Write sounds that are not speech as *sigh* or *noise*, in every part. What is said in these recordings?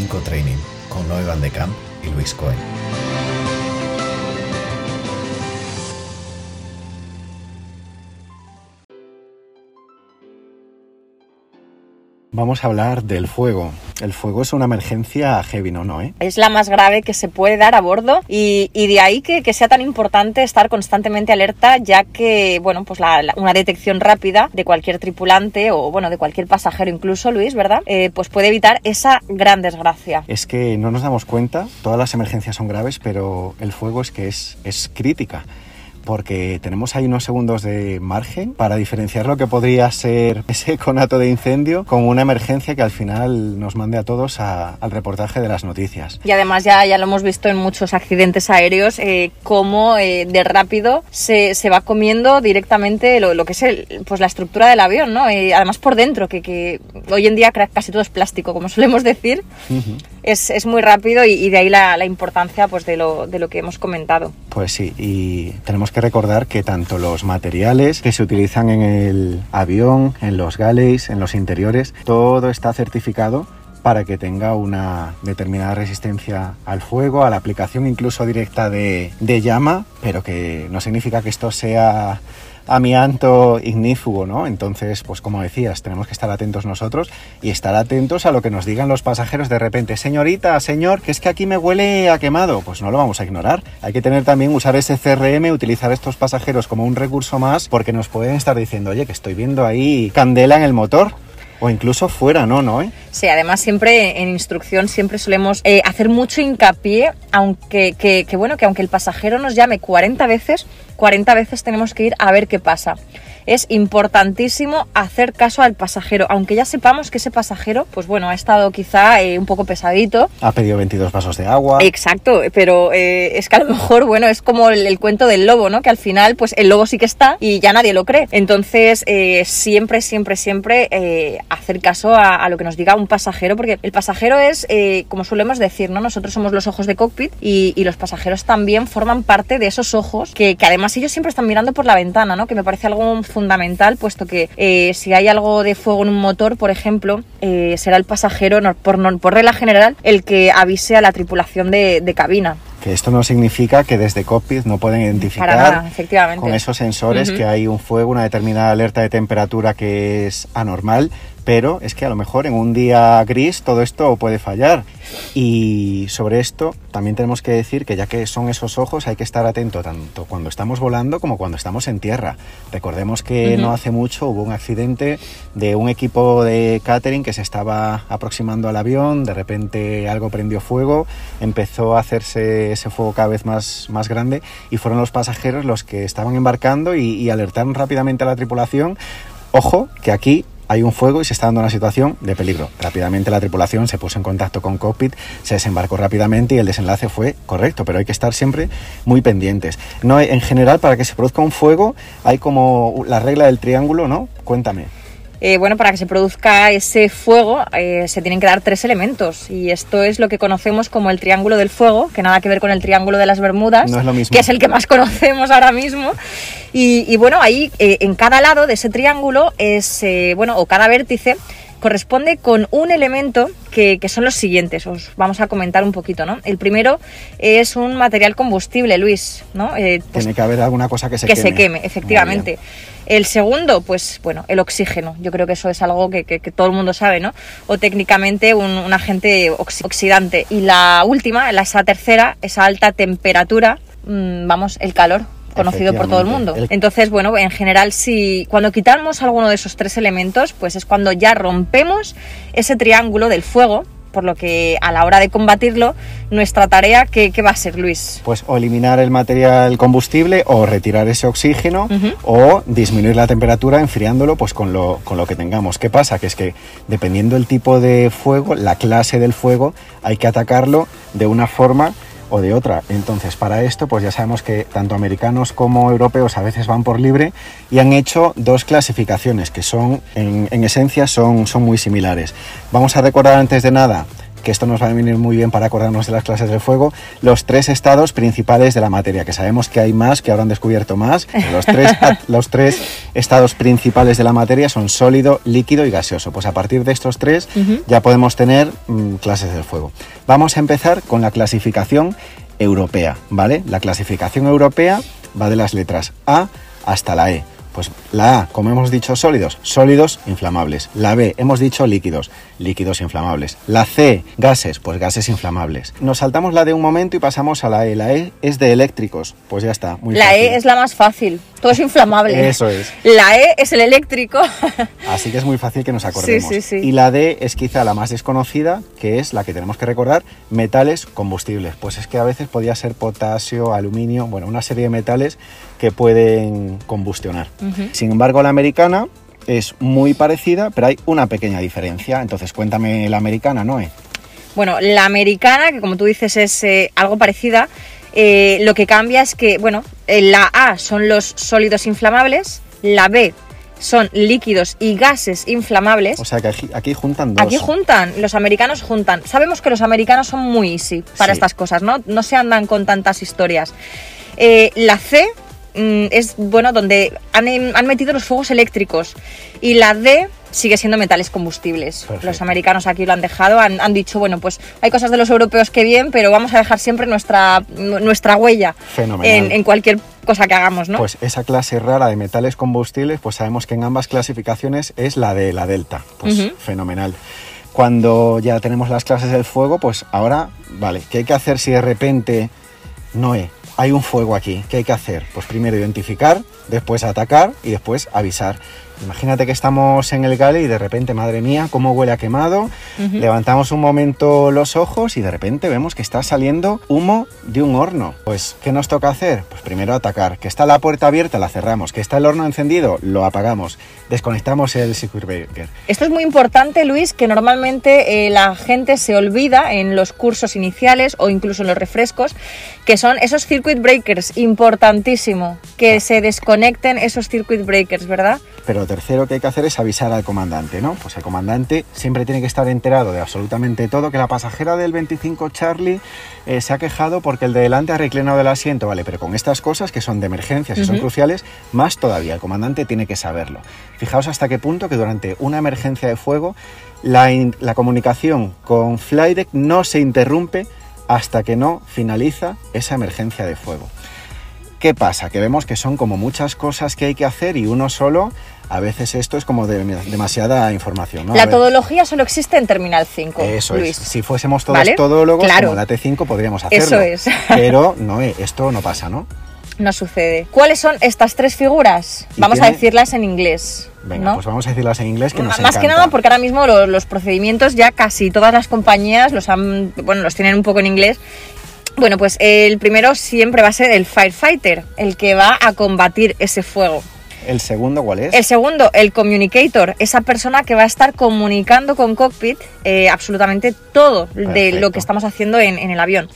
5 Training con Noé Van de Camp y Luis Cohen. Vamos a hablar del fuego. El fuego es una emergencia heavy, ¿no? ¿no eh? Es la más grave que se puede dar a bordo y, y de ahí que, que, sea tan importante estar constantemente alerta ya que, bueno, pues la, la, una detección rápida de cualquier tripulante o, bueno, de cualquier pasajero incluso, Luis, ¿verdad? Eh, pues puede evitar esa gran desgracia. Es que no nos damos cuenta, todas las emergencias son graves, pero el fuego es que es, es crítica porque tenemos ahí unos segundos de margen para diferenciar lo que podría ser *laughs* ese conato de incendio con una emergencia que al final nos mande a todos a, al reportaje de las noticias. Y además ya, ya lo hemos visto en muchos accidentes aéreos, eh, cómo eh, de rápido se, se, va comiendo directamente lo, lo que es el, pues la estructura del avión, ¿no? Eh, además por dentro, que, que, hoy en día casi todo es plástico, como *laughs* solemos decir. Uh -huh. es, es, muy rápido y, y de ahí la, la, importancia pues, de, lo, de lo que hemos comentado. Pues sí, y tenemos que recordar que tanto los materiales que se utilizan en el avión, en los galleys, en los interiores, todo está certificado para que tenga una determinada resistencia al fuego, a la aplicación incluso directa de, llama, pero que no significa que esto sea amianto ignífugo, ¿no? Entonces, pues como decías, tenemos que estar atentos nosotros y estar atentos a lo que nos digan los pasajeros de repente, señorita, señor, que es que aquí me huele a quemado, pues no lo vamos a ignorar. Hay que tener también, usar ese CRM, utilizar estos pasajeros como un recurso más, porque nos pueden estar diciendo, oye, que estoy viendo ahí candela en el motor, o incluso fuera, ¿no? ¿No? ¿eh? Sí, además siempre en instrucción siempre solemos eh, hacer mucho hincapié, aunque que, que, bueno, que aunque el pasajero nos llame 40 veces, 40 veces tenemos que ir a ver qué pasa. Es importantísimo hacer caso al pasajero, aunque ya sepamos que ese pasajero, pues bueno, ha estado quizá eh, un poco pesadito. Ha pedido 22 vasos de agua. Exacto, pero eh, es que a lo mejor, bueno, es como el, el, cuento del lobo, ¿no? Que al final, pues el lobo sí que está y ya nadie lo cree. Entonces, eh, siempre, siempre, siempre hacer caso a, a, lo que nos diga un pasajero, porque el pasajero es, como solemos decir, ¿no? Nosotros somos los ojos de cockpit y, y los pasajeros también forman parte de esos ojos que, que, además ellos siempre están mirando por la ventana, ¿no? Que me parece algo fundamental, puesto que eh, si hay algo de fuego en un motor, por ejemplo, eh, será el pasajero, por, regla general, el que avise a la tripulación de, de cabina. Que esto no significa que desde cockpit no pueden identificar nada, con esos sensores uh -huh. que hay un fuego, una determinada alerta de temperatura que es anormal, pero es que a lo mejor en un día gris todo esto puede fallar. Y sobre esto también tenemos que decir que ya que son esos ojos hay que estar atento tanto cuando estamos volando como cuando estamos en tierra. Recordemos que uh -huh. no hace mucho hubo un accidente de un equipo de catering que se estaba aproximando al avión, de repente algo prendió fuego, empezó a hacerse ese fuego cada vez más, más grande y fueron los pasajeros los que estaban embarcando y, y alertaron rápidamente a la tripulación. Ojo, que aquí hay un fuego y se está dando una situación de peligro. Rápidamente la tripulación se puso en contacto con cockpit, se desembarcó rápidamente y el desenlace fue correcto, pero hay que estar siempre muy pendientes. No, en general, para que se produzca un fuego, hay como la regla del triángulo, ¿no? Cuéntame. Eh, bueno, para que se produzca ese fuego eh, se tienen que dar tres elementos y esto es lo que conocemos como el triángulo del fuego, que nada que ver con el triángulo de las Bermudas, no es lo mismo. que es el que más conocemos ahora mismo. Y, y bueno, ahí eh, en cada lado de ese triángulo es, bueno, o cada vértice corresponde con un elemento que, que, son los siguientes. Os vamos a comentar un poquito, ¿no? El primero es un material combustible, Luis, ¿no? Eh, pues, Tiene que haber alguna cosa que se que queme. se queme, efectivamente. El segundo, pues bueno, el oxígeno. Yo creo que eso es algo que, que, que todo el mundo sabe, ¿no? O técnicamente un, un agente oxidante. Y la última, la, esa tercera, esa alta temperatura, mmm, vamos, el calor conocido por todo el mundo. Entonces, bueno, en general, si cuando quitamos alguno de esos tres elementos, pues es cuando ya rompemos ese triángulo del fuego por lo que a la hora de combatirlo, nuestra tarea, ¿qué, qué va a ser, Luis? Pues o eliminar el material combustible o retirar ese oxígeno uh -huh. o disminuir la temperatura enfriándolo pues con lo, con lo que tengamos. ¿Qué pasa? Que es que dependiendo del tipo de fuego, la clase del fuego, hay que atacarlo de una forma o de otra. Entonces, para esto, pues ya sabemos que tanto americanos como europeos a veces van por libre y han hecho dos clasificaciones que son, en, en esencia, son, son muy similares. Vamos a recordar antes de nada que esto nos va a venir muy bien para acordarnos de las clases del fuego, los tres estados principales de la materia, que sabemos que hay más, que ahora han descubierto más. Los tres, *laughs* los tres estados principales de la materia son sólido, líquido y gaseoso. Pues a partir de estos tres ya podemos tener mm, clases del fuego. Vamos a empezar con la clasificación europea, ¿vale? La clasificación europea va de las letras A hasta la E. Pues la A, como hemos dicho, sólidos, sólidos inflamables. La B, hemos dicho líquidos, líquidos inflamables. La C, gases, pues gases inflamables. Nos saltamos la de un momento y pasamos a la E. La E es de eléctricos, pues ya está. Muy la E es la más fácil, todo es inflamable. Eso es. La E es el eléctrico. *laughs* Así que es muy fácil que nos acordemos. Sí, sí, sí. Y la D es quizá la más desconocida, que es la que tenemos que recordar, metales combustibles. Pues es que a veces podía ser potasio, aluminio, bueno, una serie de metales que pueden combustionar. Sin embargo, la americana es muy parecida, pero hay una pequeña diferencia. Entonces, cuéntame la americana, Noé. Bueno, la americana, que como tú dices es eh, algo parecida, eh, lo que cambia es que, bueno, la A son los sólidos inflamables, la B son líquidos y gases inflamables. O sea que aquí, aquí juntan dos. Aquí juntan, los americanos juntan. Sabemos que los americanos son muy easy para Sí. estas cosas, ¿no? No se andan con tantas historias. Eh, la C es, bueno, donde han, em- han metido los fuegos eléctricos. Y la D sigue siendo metales combustibles. Perfecto. Los americanos aquí lo han dejado, han, han dicho, bueno, pues hay cosas de los europeos que bien, pero vamos a dejar siempre nuestra, nuestra huella en, en cualquier cosa que hagamos, ¿no? Pues esa clase rara de metales combustibles, pues sabemos que en ambas clasificaciones es la de la delta. Pues fenomenal. Cuando ya tenemos las clases del fuego, pues ahora, vale, ¿qué hay que hacer si de repente, Noé, hay un fuego aquí? ¿Qué hay que hacer? Pues primero identificar, después atacar y después avisar. Imagínate que estamos en el gale y de repente, madre mía, cómo huele a quemado. Levantamos un momento los ojos y de repente vemos que está saliendo humo de un horno. Pues, ¿qué nos toca hacer? Pues primero atacar. Que está la puerta abierta, la cerramos. Que está el horno encendido, lo apagamos. Desconectamos el circuit breaker. Esto es muy importante, Luis, que normalmente eh, la gente se olvida en los cursos iniciales o incluso en los refrescos, que son esos circuit breakers, importantísimo, que se desconecten esos circuit breakers, ¿verdad? Pero tercero que hay que hacer es avisar al comandante, ¿no? Pues el comandante siempre tiene que estar enterado de absolutamente todo, que la pasajera del 25 Charlie eh, se ha quejado porque el de delante ha reclinado el asiento, ¿vale? Pero con estas cosas que son de emergencias y son cruciales, más todavía, el comandante tiene que saberlo. Fijaos hasta qué punto que durante una emergencia de fuego la, la comunicación con Flydeck no se interrumpe hasta que no finaliza esa emergencia de fuego. ¿Qué pasa? Que vemos que son como muchas cosas que hay que hacer y uno solo, a veces esto es como de- demasiada información. la todología solo existe en Terminal 5, Eso Luis. es. Si fuésemos todos ¿Vale? todólogos, Claro. como la T5, podríamos hacerlo. Eso es. *laughs* Pero no, eh, esto no pasa, ¿no? No sucede. ¿Cuáles son estas tres figuras? Vamos a decirlas en inglés. Venga, ¿no? pues vamos a decirlas en inglés que nos Más que nada porque ahora mismo lo- los, procedimientos ya casi todas las compañías los han, bueno, los tienen un poco en inglés. Bueno, pues el primero siempre va a ser el firefighter, el que va a combatir ese fuego. ¿El segundo cuál es? El segundo, el communicator, esa persona que va a estar comunicando con cockpit eh, absolutamente todo de lo que estamos haciendo en, en el avión.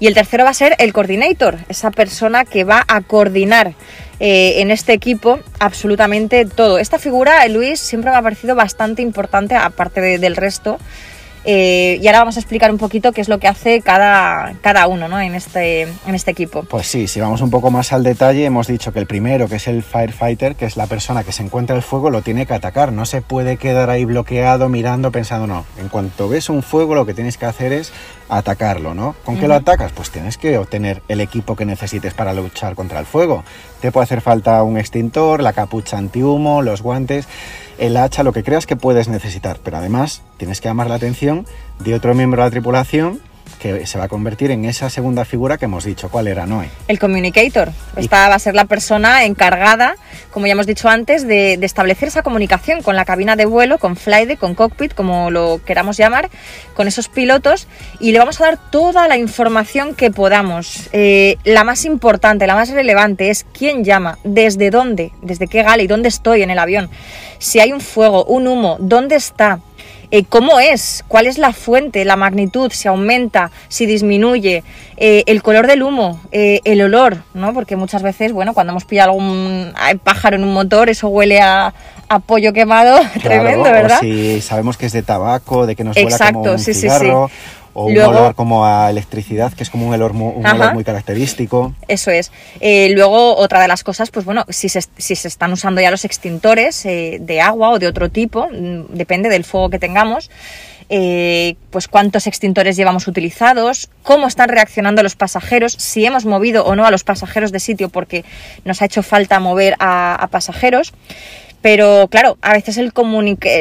Y el tercero va a ser el coordinator, esa persona que va a coordinar eh, en este equipo absolutamente todo. Esta figura, Luis, siempre me ha parecido bastante importante, aparte de- del resto. Eh, y ahora vamos a explicar un poquito qué es lo que hace cada, cada uno ¿no? en, este, en este equipo. Pues sí, si vamos un poco más al detalle, hemos dicho que el primero, que es el firefighter, que es la persona que se encuentra el fuego, lo tiene que atacar. No se puede quedar ahí bloqueado, mirando, pensando, no. En cuanto ves un fuego, lo que tienes que hacer es atacarlo, ¿no? ¿Con qué lo atacas? Pues tienes que obtener el equipo que necesites para luchar contra el fuego. Te puede hacer falta un extintor, la capucha antihumo, los guantes, el hacha, lo que creas que puedes necesitar. Pero además tienes que llamar la atención de otro miembro de la tripulación que se va a convertir en esa segunda figura que hemos dicho. ¿Cuál era, Noé? El communicator. Esta va a ser la persona encargada, como ya hemos dicho antes, de, de establecer esa comunicación con la cabina de vuelo, con flyde, con cockpit, como lo queramos llamar, con esos pilotos, y le vamos a dar toda la información que podamos. Eh, la más importante, la más relevante es quién llama, desde dónde, desde qué gala y dónde estoy en el avión. Si hay un fuego, un humo, dónde está. Eh, cómo es, cuál es la fuente, la magnitud, si aumenta, si disminuye, eh, el color del humo, eh, el olor, ¿no? Porque muchas veces, bueno, cuando hemos pillado algún pájaro en un motor, eso huele a, apoyo quemado *laughs* Claro, tremendo, o ¿verdad? si sabemos que es de tabaco, de que nos huela Exacto, como un sí, sí, cigarro, o un Luego- olor como a electricidad, que es como un olor, un muy característico. Eso es. Eh, luego, otra de las cosas, pues bueno, si se, si se están usando ya los extintores eh, de agua o de otro tipo, mm, depende del fuego que tengamos, eh, pues cuántos extintores llevamos utilizados, cómo están reaccionando los pasajeros, si hemos movido o no a los pasajeros de sitio porque nos ha hecho falta mover a, a pasajeros. Pero claro, a veces el,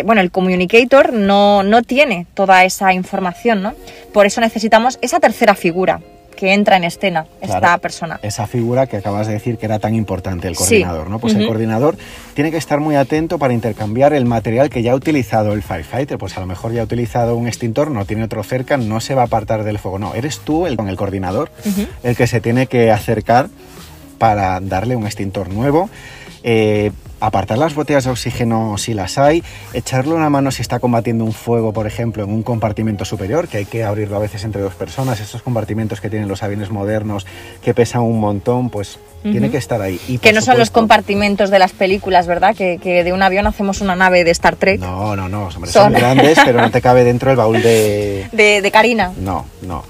bueno, el communicator no, no tiene toda esa información, ¿no? Por eso necesitamos esa tercera figura que entra en escena, esta Claro, persona. Esa figura que acabas de decir que era tan importante, el Sí. coordinador, ¿no? Pues el coordinador tiene que estar muy atento para intercambiar el material que ya ha utilizado el firefighter. Pues a lo mejor ya ha utilizado un extintor, no tiene otro cerca, no se va a apartar del fuego. No, eres tú, el, con el coordinador, el que se tiene que acercar para darle un extintor nuevo. eh, apartar las botellas de oxígeno si las hay, echarle una mano si está combatiendo un fuego, por ejemplo, en un compartimento superior, que hay que abrirlo a veces entre dos personas, esos compartimentos que tienen los aviones modernos que pesan un montón, pues tiene que estar ahí. Y, Que no son los compartimentos de las películas, ¿verdad? Que, que de un avión hacemos una nave de Star Trek. No, no, no, hombre, Son- son grandes, pero no te cabe dentro el baúl de, *laughs* De, de Karina. No, no.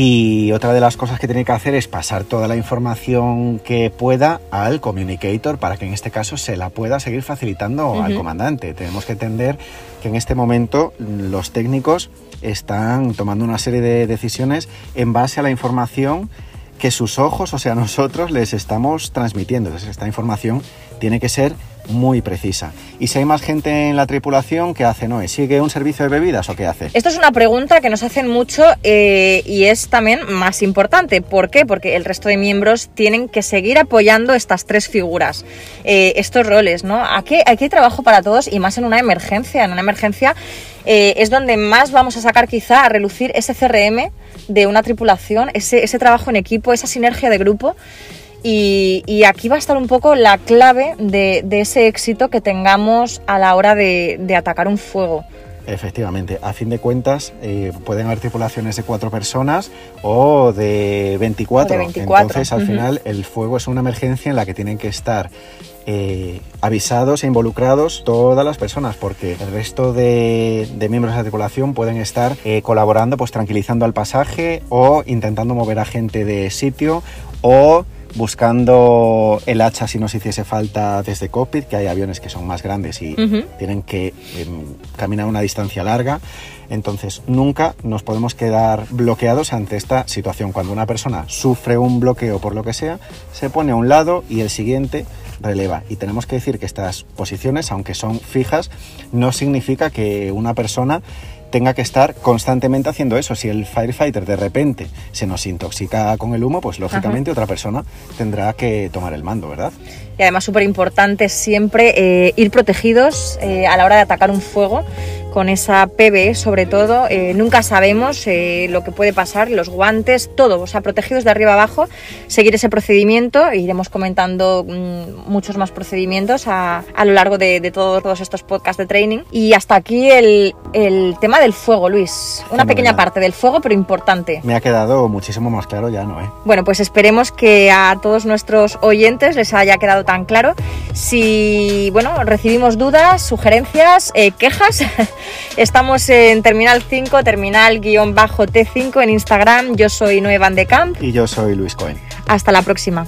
Y otra de las cosas que tiene que hacer es pasar toda la información que pueda al communicator para que en este caso se la pueda seguir facilitando al comandante. Tenemos que entender que en este momento los técnicos están tomando una serie de decisiones en base a la información que sus ojos, o sea, *laughs* nosotros les estamos transmitiendo. Entonces, esta información tiene que ser muy precisa. Y si hay más gente en la tripulación, ¿qué hace Noé? ¿Sigue un servicio de bebidas o qué hace? Esto es una pregunta que nos hacen mucho eh, y es también más importante. ¿Por qué? Porque el resto de miembros tienen que seguir apoyando estas tres figuras, eh, estos roles, ¿no? Aquí, hay trabajo para todos y más en una emergencia. En una emergencia eh, es donde más vamos a sacar quizá a relucir ese CRM de una tripulación, ese, ese trabajo en equipo, esa sinergia de grupo. Y, y aquí va a estar un poco la clave de, de ese éxito que tengamos a la hora de, de atacar un fuego. Efectivamente, a fin de cuentas eh, pueden haber tripulaciones de cuatro personas o de 24. O de 24, Entonces, al final, el fuego es una emergencia en la que tienen que estar eh, avisados e involucrados todas las personas, porque el resto de, de miembros de la tripulación pueden estar eh, colaborando, pues tranquilizando al pasaje o intentando mover a gente de sitio o buscando el hacha si nos hiciese falta desde cockpit, que hay aviones que son más grandes y tienen que em, caminar una distancia larga. Entonces, nunca nos podemos quedar bloqueados ante esta situación. Cuando una persona sufre un bloqueo por lo que sea, se pone a un lado y el siguiente releva. Y tenemos que decir que estas posiciones, aunque son fijas, no significa que una persona tenga que estar constantemente haciendo eso. Si el firefighter de repente se nos intoxica con el humo, pues lógicamente otra persona tendrá que tomar el mando, ¿verdad? Y además súper importante siempre eh, ir protegidos eh, a la hora de atacar un fuego con esa PB sobre todo. Eh, nunca sabemos eh, lo que puede pasar, los guantes, todo, o sea, protegidos de arriba abajo, seguir ese procedimiento. e Iremos comentando mm, muchos más procedimientos a, a lo largo de, de todos, todos estos podcasts de training. Y hasta aquí el, el tema del fuego, Luis. Una pequeña parte del fuego, pero importante. Me ha quedado muchísimo más claro ya, ¿no? ¿eh? Bueno, pues esperemos que a todos nuestros oyentes les haya quedado tan claro. Si, bueno, recibimos dudas, sugerencias, eh, quejas, *laughs* estamos en Terminal 5, Terminal-T5 en Instagram. Yo soy Noé Van de Camp. Y yo soy Luis Cohen. Hasta la próxima.